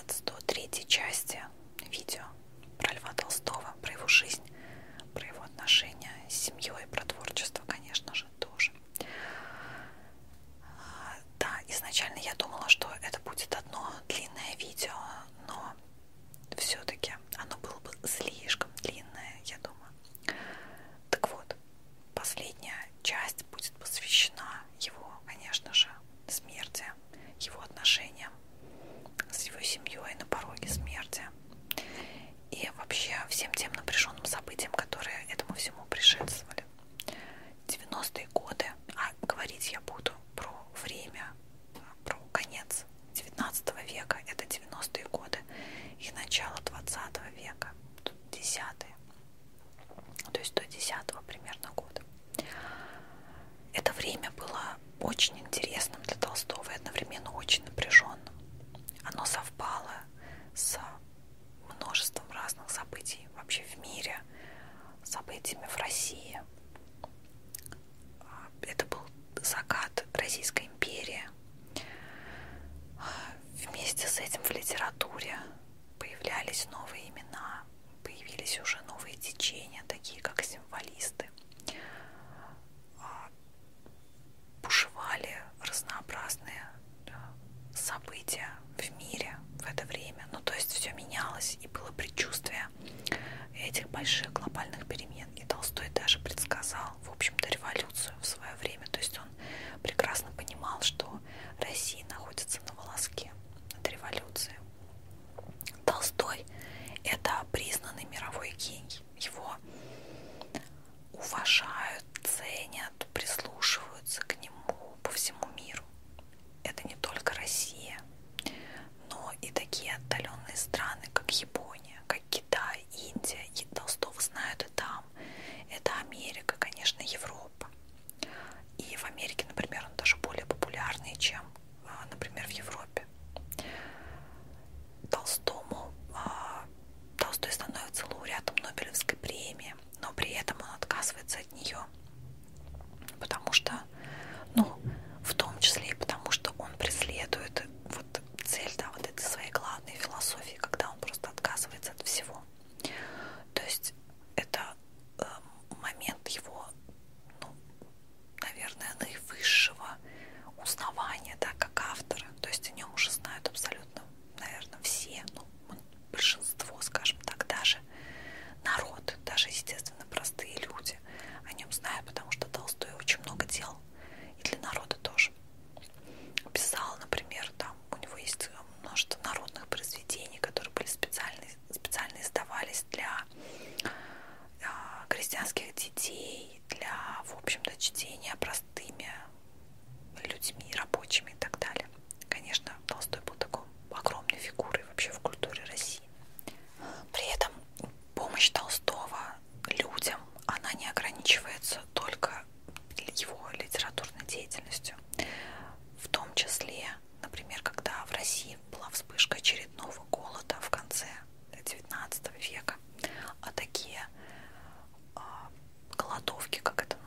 конец 103 части видео про Льва Толстого, про его жизнь, про его отношения с семьей, про творчество, конечно же, тоже. А, да, изначально я думала, что это будет одно длинное видео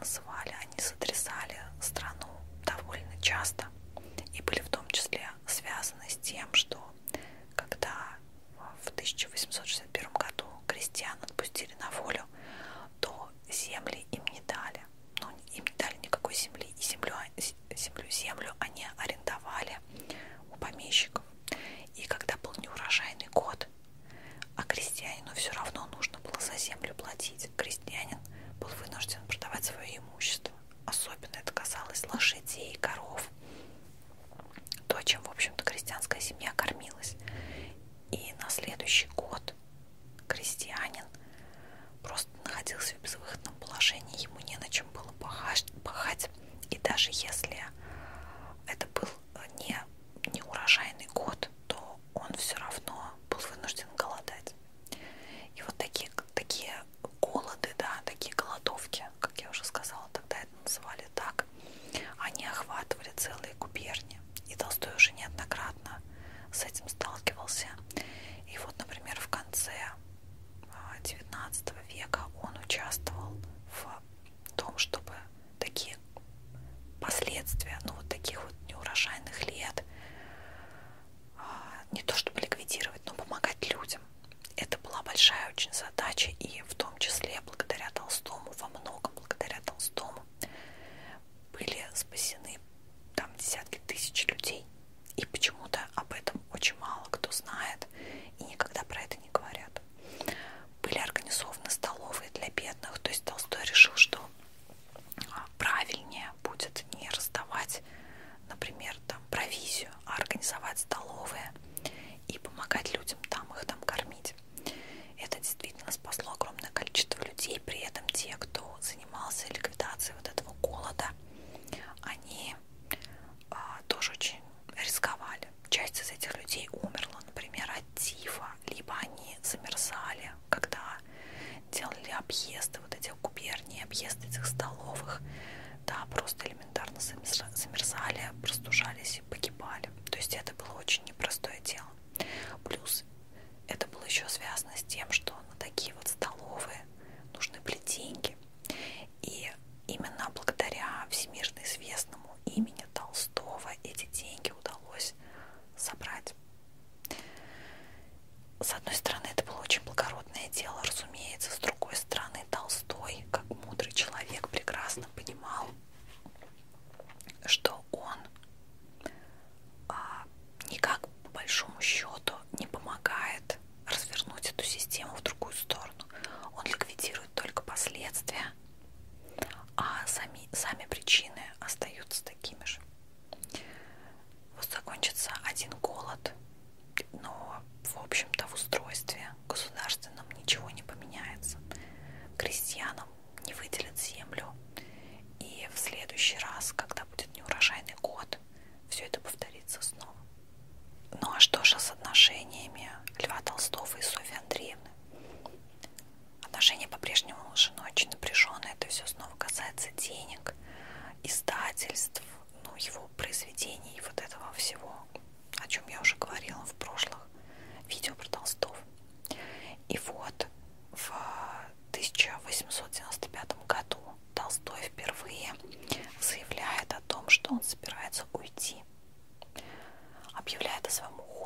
называли, они сотрясали страну довольно часто и были в том числе связаны с тем, что когда в 1861 году крестьян отпустили на волю, то земли им не дали. Ну, им не дали никакой земли. И землю, землю, землю они арендовали у помещиков. И когда был неурожайный год, а крестьянину все равно нужно было за землю платить, крестьянин был вынужден продавать свое имущество. Особенно это касалось лошадей и коров. То, чем, в общем-то, крестьянская семья кормилась. И на следующий год крестьянин просто находился в безвыходном положении. Ему не на чем было пахать. И даже если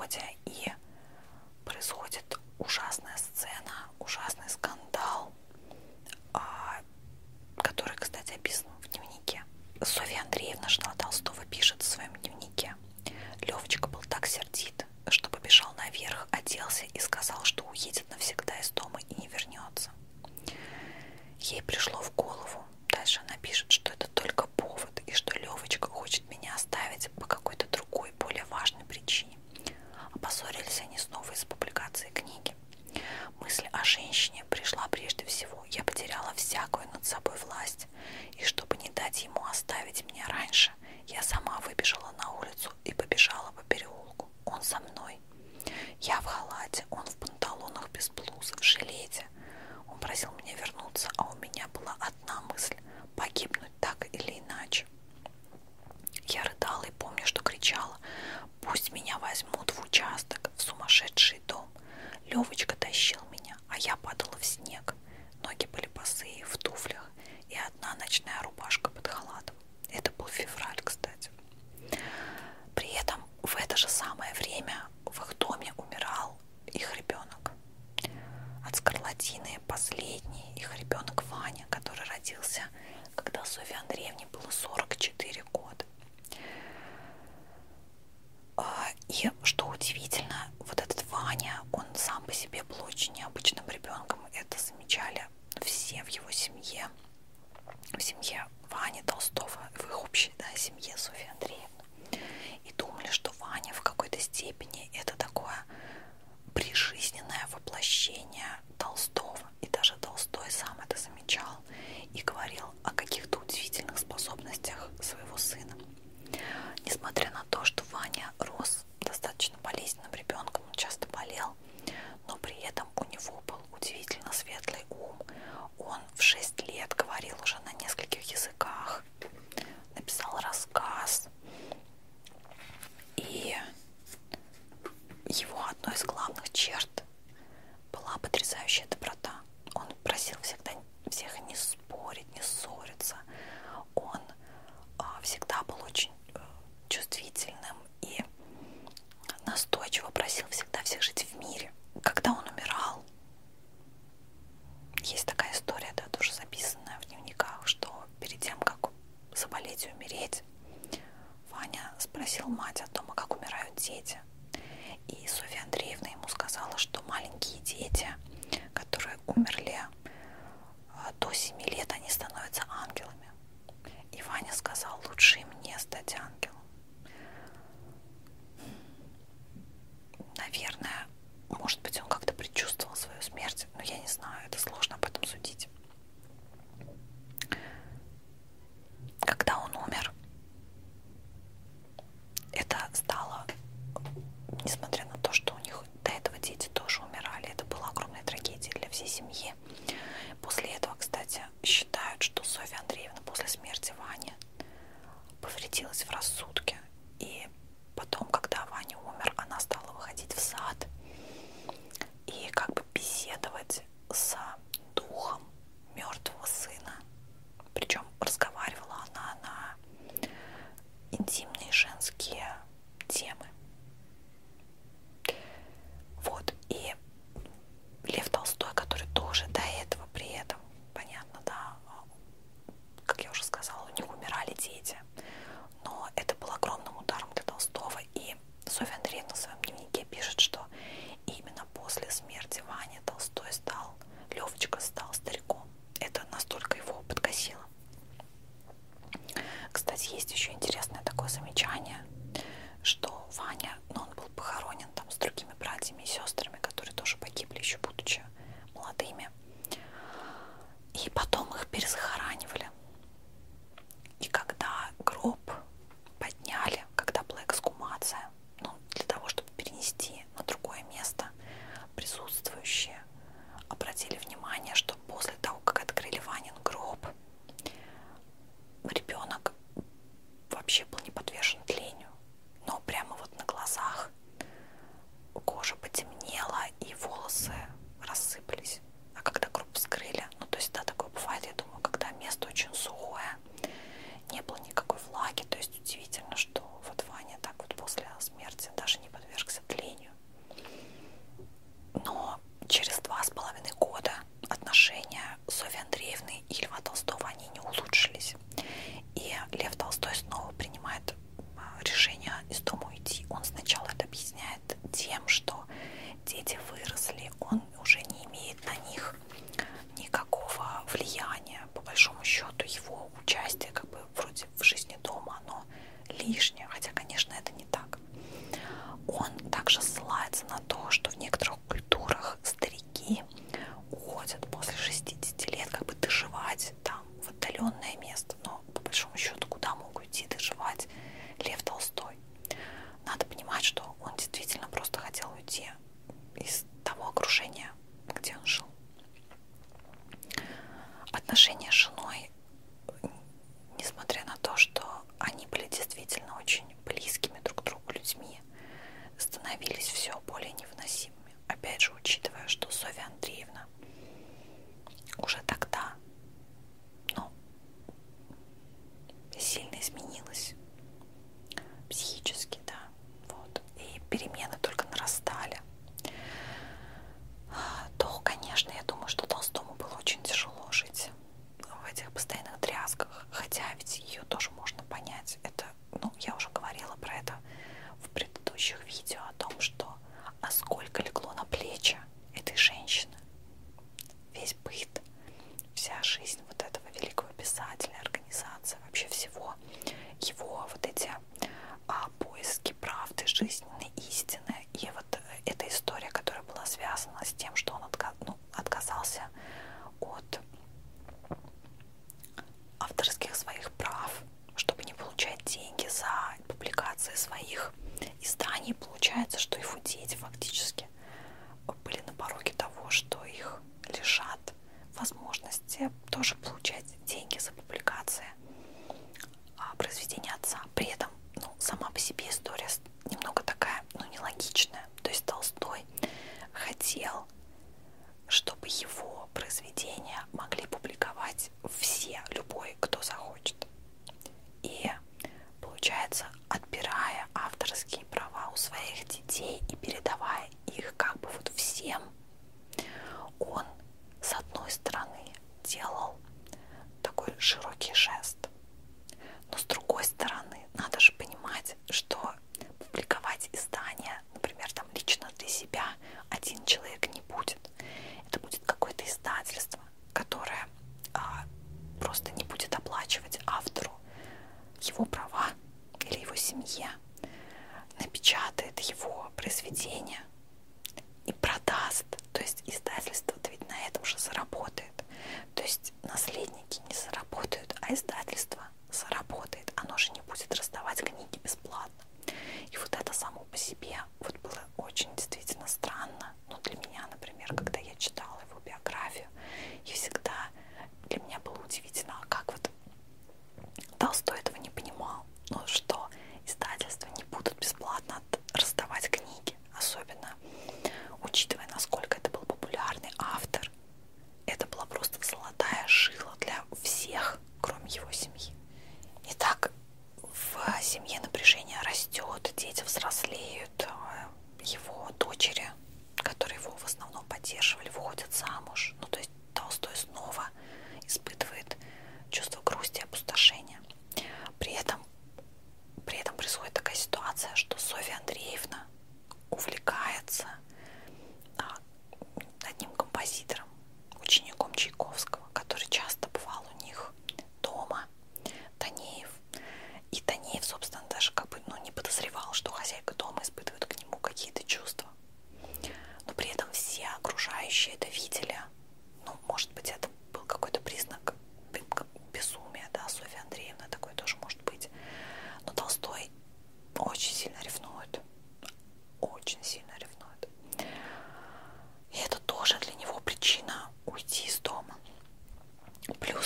water Левочка одной из главных черт была потрясающая доброта. Он просил всегда всех не спорить, не ссориться,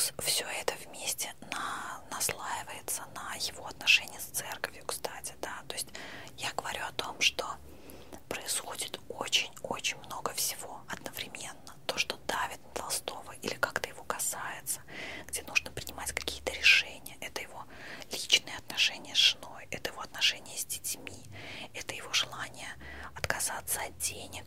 плюс все это вместе на, наслаивается на его отношения с церковью, кстати, да, то есть я говорю о том, что происходит очень-очень много всего одновременно, то, что давит на Толстого или как-то его касается, где нужно принимать какие-то решения, это его личные отношения с женой, это его отношения с детьми, это его желание отказаться от денег,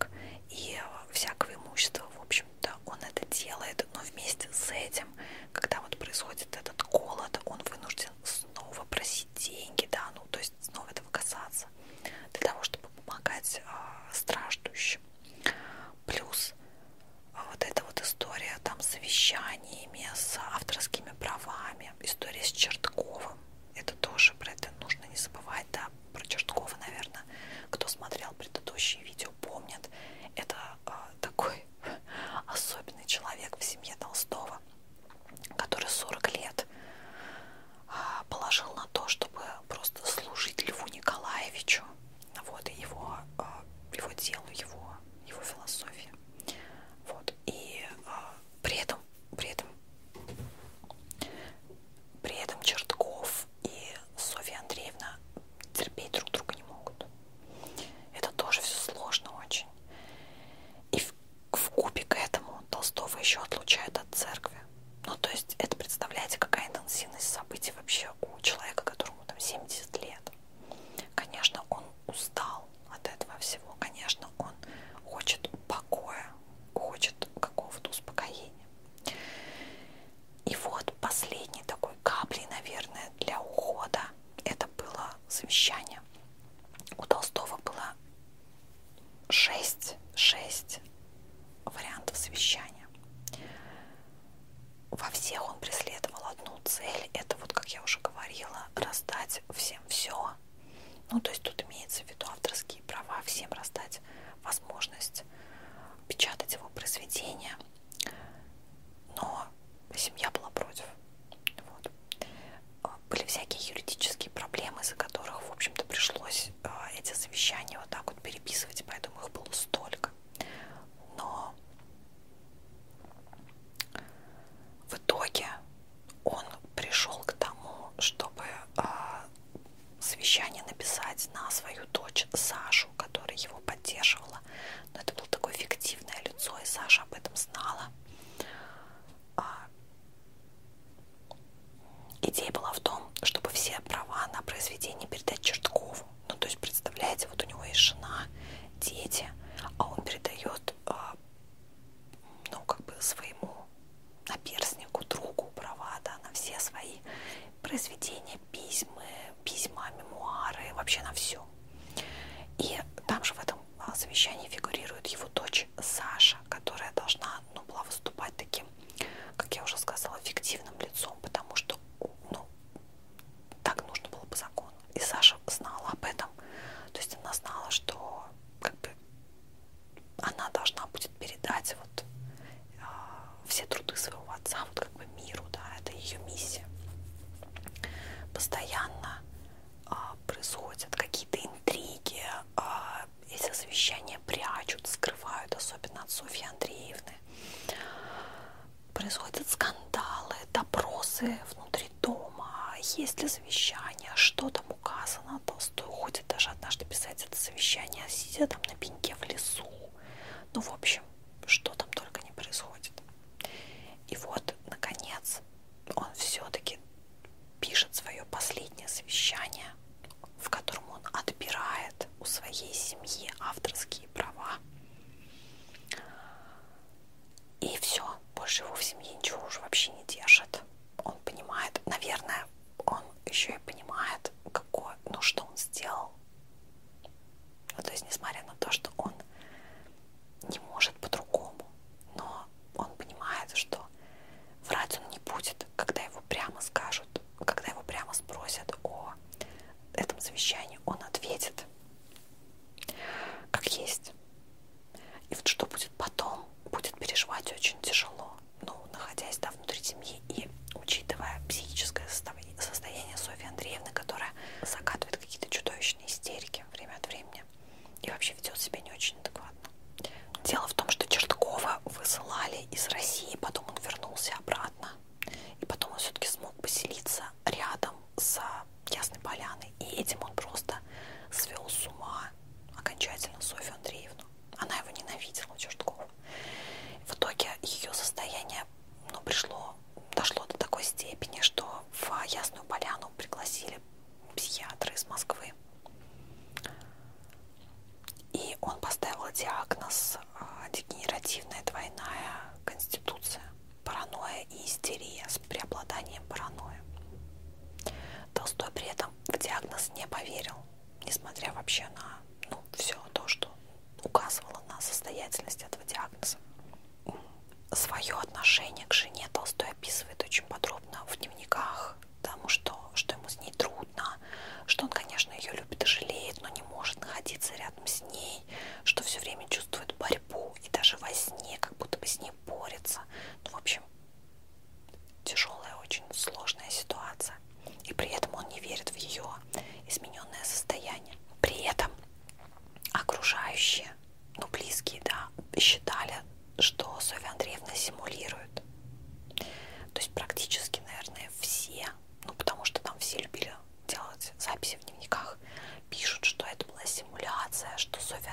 Софьи Андреевны. Происходят скандалы, допросы внутри дома, есть ли завещание, что там указано. Толстой уходит даже однажды писать это завещание, сидя там на пеньке в лесу. Ну, в общем, окружающие, ну близкие, да, считали, что Софья Андреевна симулирует. То есть практически, наверное, все, ну потому что там все любили делать записи в дневниках, пишут, что это была симуляция, что Софья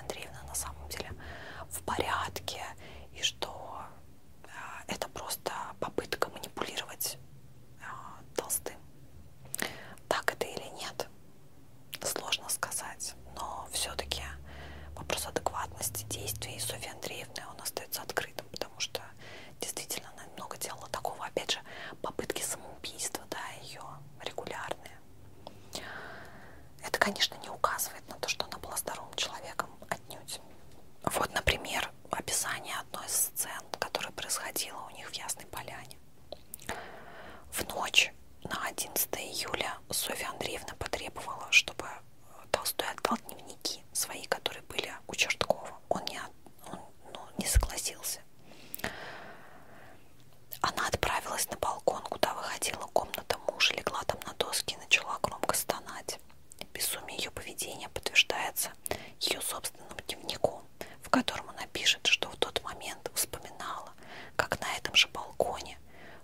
заявление подтверждается ее собственным дневником, в котором она пишет, что в тот момент вспоминала, как на этом же балконе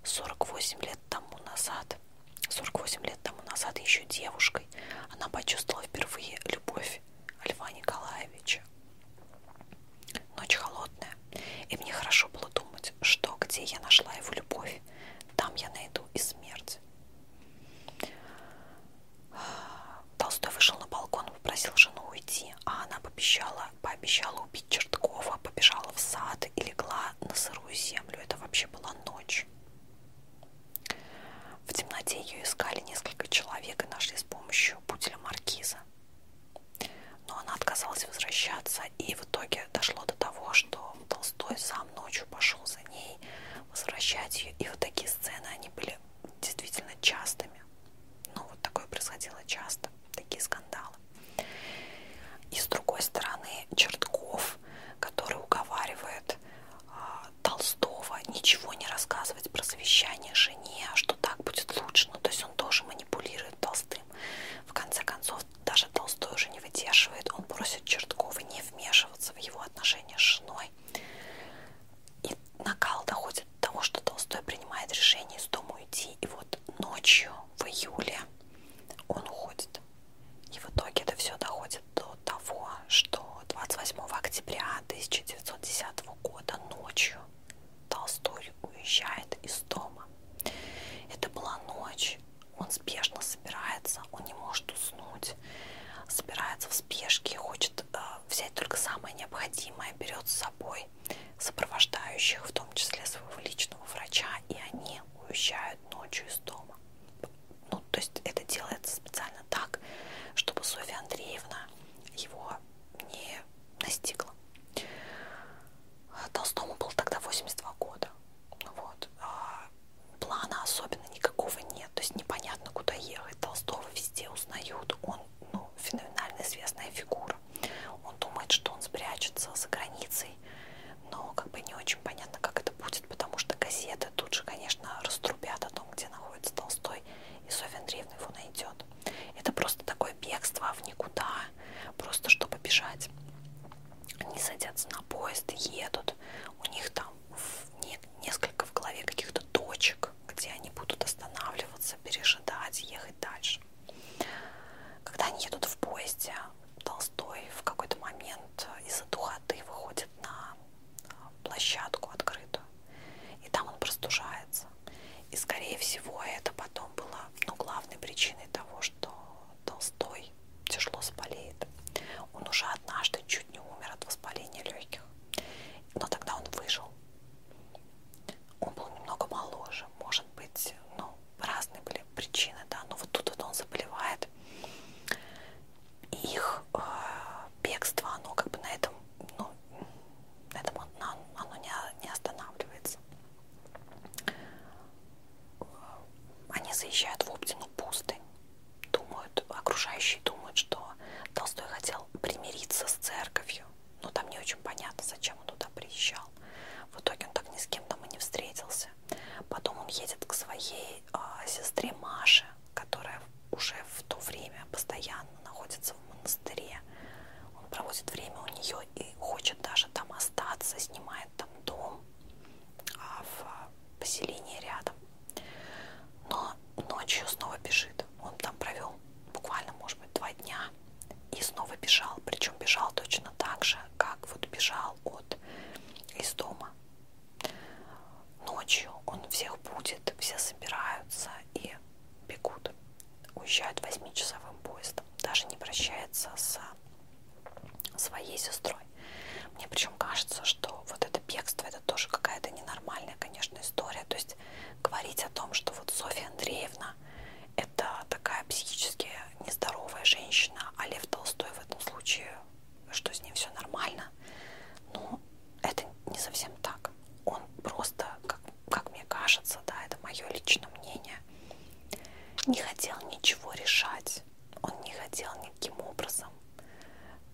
48 лет тому назад, 48 лет тому назад еще девушкой, идет. Это просто такое бегство в никуда, просто чтобы бежать. Они садятся на поезд, едут, у них там несколько в голове каких-то точек, где они будут останавливаться, пережидать, ехать дальше. Когда они едут в поезде, Толстой в какой-то момент из-за духоты выходит на а, площадку открытую, и там он простужается. И, скорее всего, это потом было ну, главной причиной того, что Толстой тяжело заболеет. Он уже однажды чуть не умер от воспаления легких. Но тогда он выжил. Он был немного моложе, может быть, ну, разные были причины, да, но вот тут вот он заболевает. И их э, бегство, оно как бы на этом приезжают в Оптину пустынь. Думают, окружающие думают, что Толстой хотел примириться с церковью. Но там не очень понятно, зачем он туда приезжал. В итоге он так ни с кем там и не встретился. Потом он едет к своей э, сестре Маше, которая уже в то время постоянно находится в монастыре. Он проводит время у нее и хочет даже там остаться, снимает бежал. Причем бежал точно так же, как вот бежал от из дома. Ночью он всех будет, все собираются и бегут. Уезжают восьмичасовым поездом. Даже не прощается с своей сестрой. Мне причем кажется, что вот это бегство это тоже какая-то ненормальная, конечно, история. То есть говорить о том, что вот Софья Андреевна это такая психически нездоровая женщина, а Лев Толстой в этом случае, что с ним все нормально, ну, это не совсем так. Он просто, как, как мне кажется, да, это мое личное мнение, не хотел ничего решать. Он не хотел никаким образом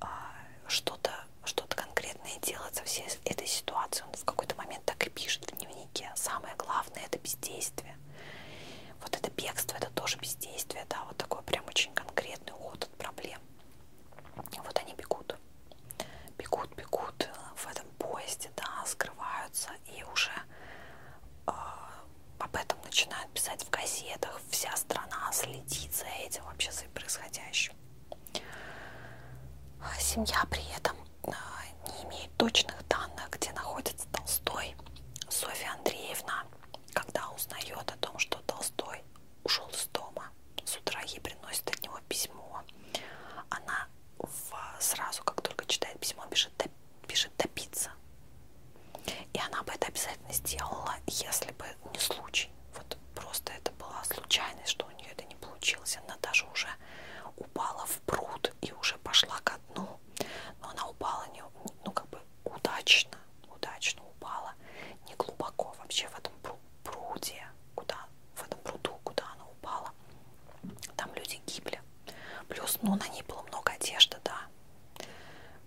а, что-то что конкретное делать со всей этой ситуацией. Он в какой-то момент так и пишет в дневнике. Самое главное это бездействие. Вот это бегство, это тоже бездействие, да, вот такой прям очень конкретный уход от проблем. И вот они бегут, бегут, бегут в этом поезде, да, скрываются и уже э, об этом начинают писать в газетах. Вся страна следит за этим вообще за происходящим. Семья при этом э, не имеет точных данных, где находится Толстой. Софья Андреевна, когда узнает о том, что Толстой ушел из дома, с утра ей приносит от него письмо. Она в, сразу, как только читает письмо, бежит, до, бежит топиться. И она бы это обязательно сделала, если бы не случай. Вот просто это была случайность, что у нее это не получилось. Она даже уже упала в пруд и уже пошла ко дну. Но она упала не, ну как бы удачно, удачно упала, не глубоко вообще в этом пруде, куда, в этом пруду, куда она упала. Там люди гибли. Плюс, ну, на ней было много одежды, да.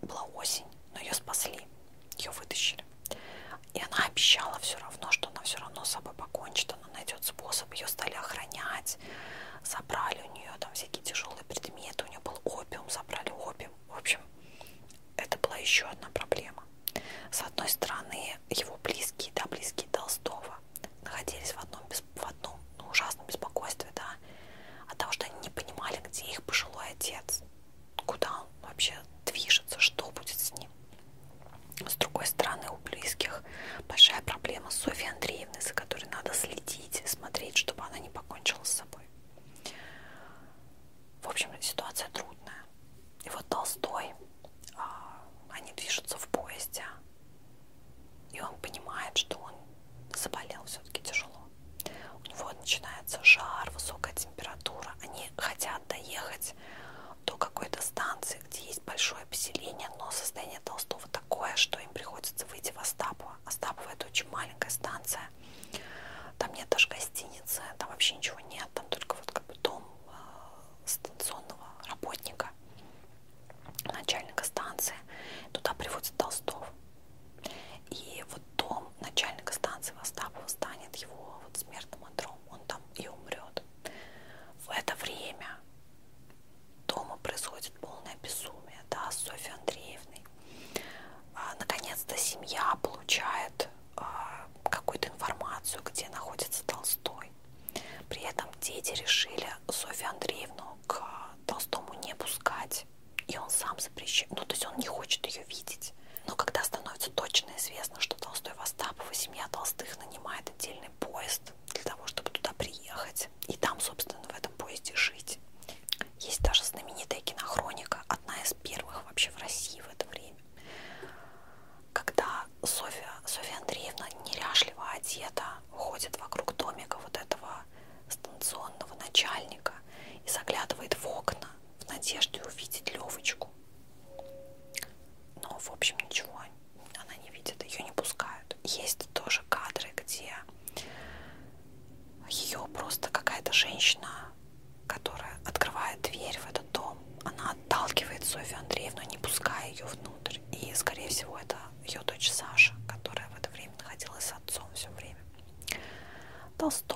Была осень, но ее спасли, ее вытащили. И она обещала все равно, что она все равно с собой покончит, она найдет способ, ее стали охранять, забрали у нее там всякие тяжелые предметы, у нее был опиум, забрали опиум. В общем, это была еще одна Толстой тяжело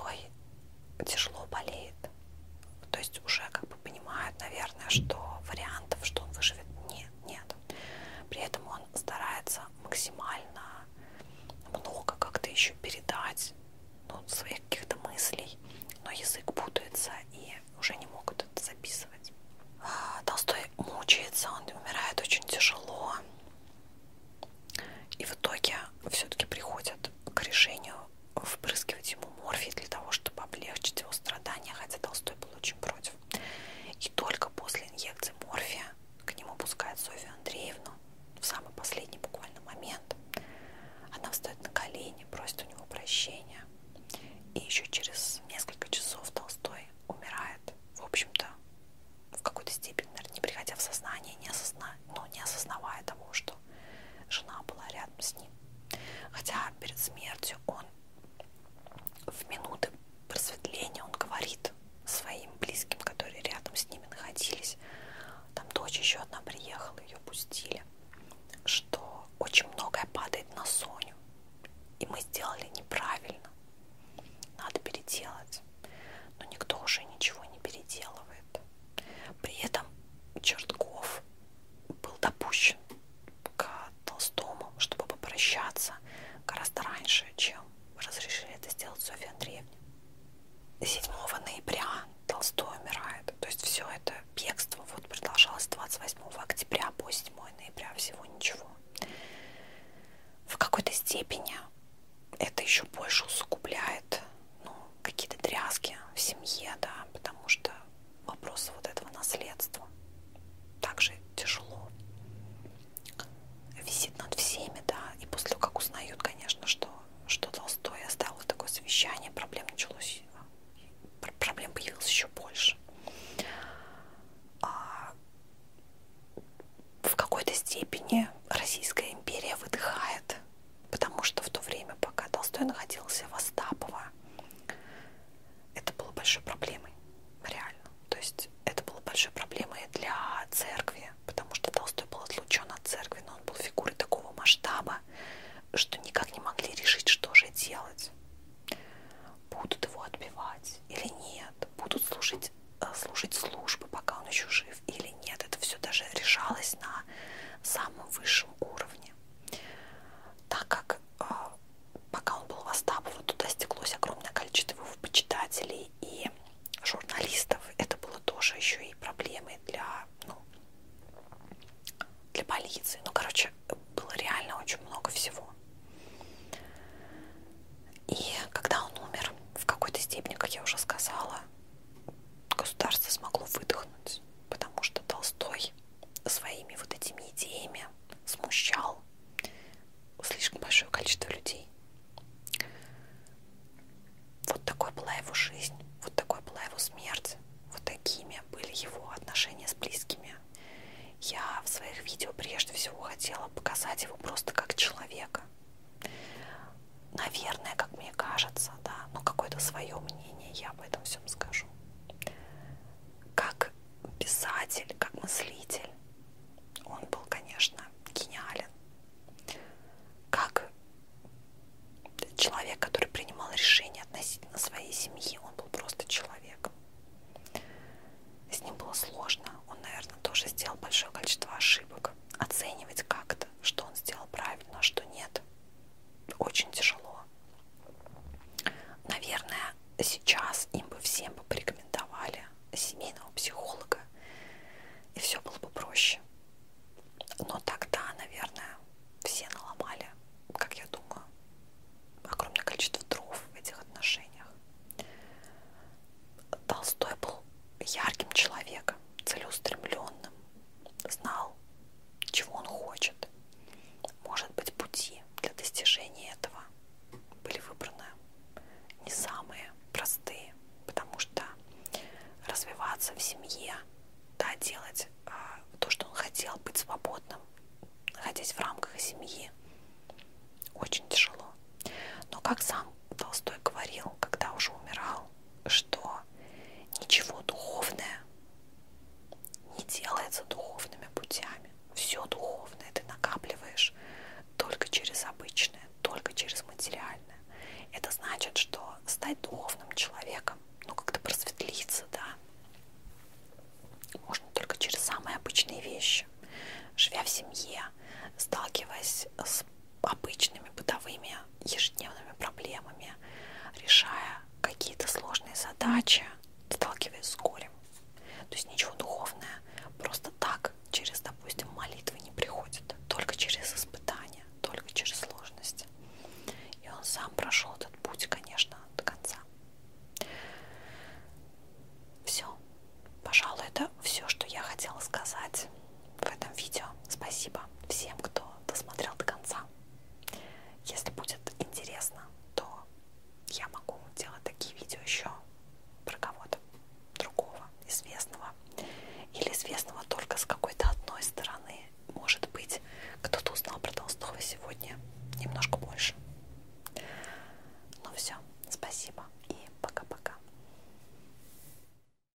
не делается